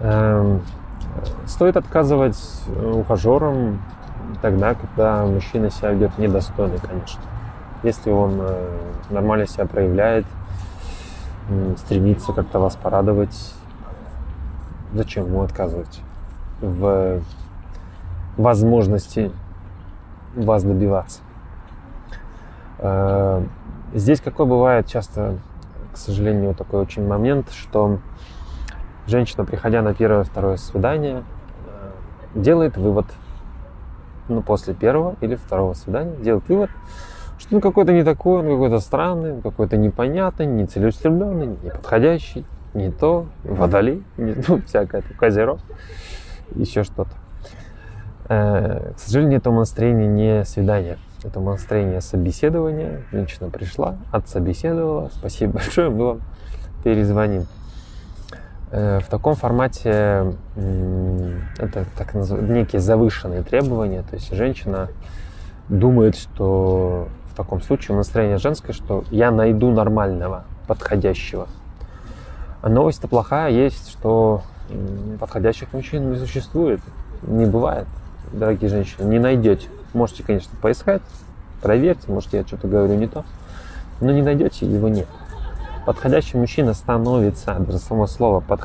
Эм, стоит отказывать ухажерам тогда, когда мужчина себя ведет недостойно, конечно. Если он э, нормально себя проявляет, стремится как-то вас порадовать, зачем ему отказывать в возможности вас добиваться? Э, здесь какой бывает часто, к сожалению, такой очень момент, что женщина, приходя на первое, второе свидание, делает вывод, ну, после первого или второго свидания, делает вывод, что он какой-то не такой, он какой-то странный, какой-то непонятный, нецелеустремленный, неподходящий, не то, водолей, не, ну, всякое, козерог, еще что-то. Э, к сожалению, это настроение не свидания, это настроение собеседования. Женщина пришла, отсобеседовала, спасибо большое, вам перезвоним. Э, в таком формате это так называемые некие завышенные требования, то есть женщина думает, что в таком случае настроение женское, что я найду нормального, подходящего. А новость-то плохая есть, что подходящих мужчин не существует, не бывает, дорогие женщины, не найдете. Можете, конечно, поискать, проверьте, может, я что-то говорю не то, но не найдете, его нет. Подходящий мужчина становится, даже само слово подходящий